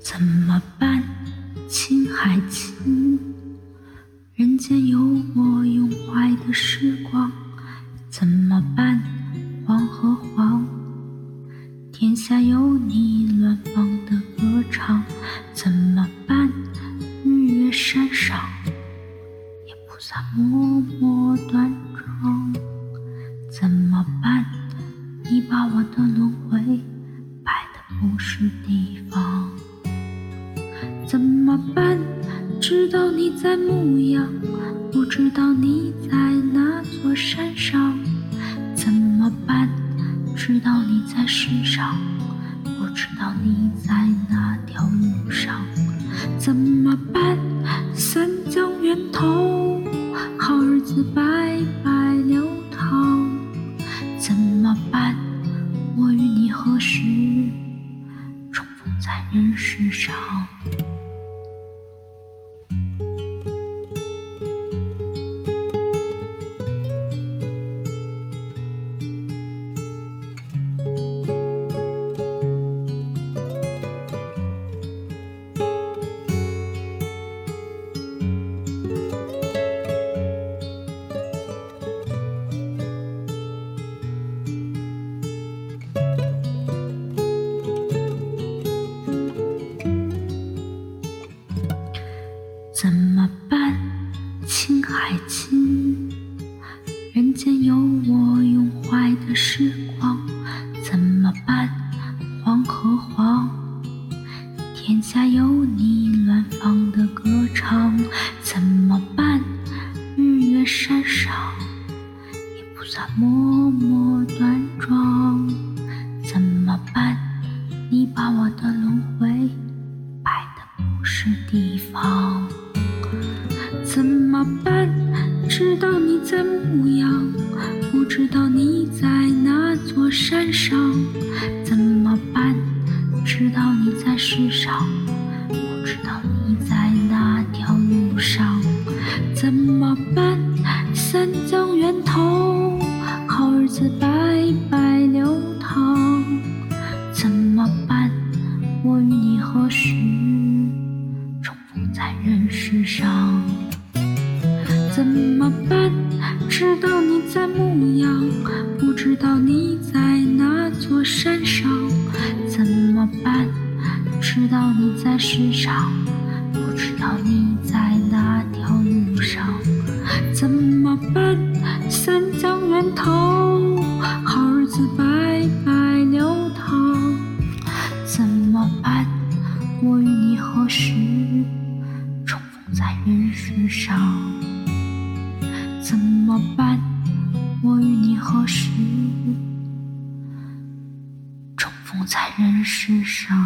怎么办，亲还亲？人间有我拥默默端庄。怎么办，你把我的轮回摆的不是地方。怎么办？知道你在牧羊，不知道你在哪座山上。怎么办？知道你在世上，不知道你在哪条路上。怎么办？三，白白流淌。怎么办？我与你何时重逢在人世上？还亲？人间有我拥怀的时光。怎么办，黄和黄？天下有你乱放的歌唱。怎么办，日月山上也菩萨默默端庄。怎么办，你把我的轮回摆的不是地方。怎么办？知道你在牧羊，不知道你在哪座山上。怎么办？知道你在世上，不知道你在哪条路上。怎么办？三江源头，好日子白白流淌。么办？知道你在牧羊，不知道你在哪座山上。怎么办？知道你在世上，不知道你在哪条路上。怎么办？三江源头，好日子白白流淌。怎么办？我与你何时重逢在人世上？伴？我与你何时重逢在人世上？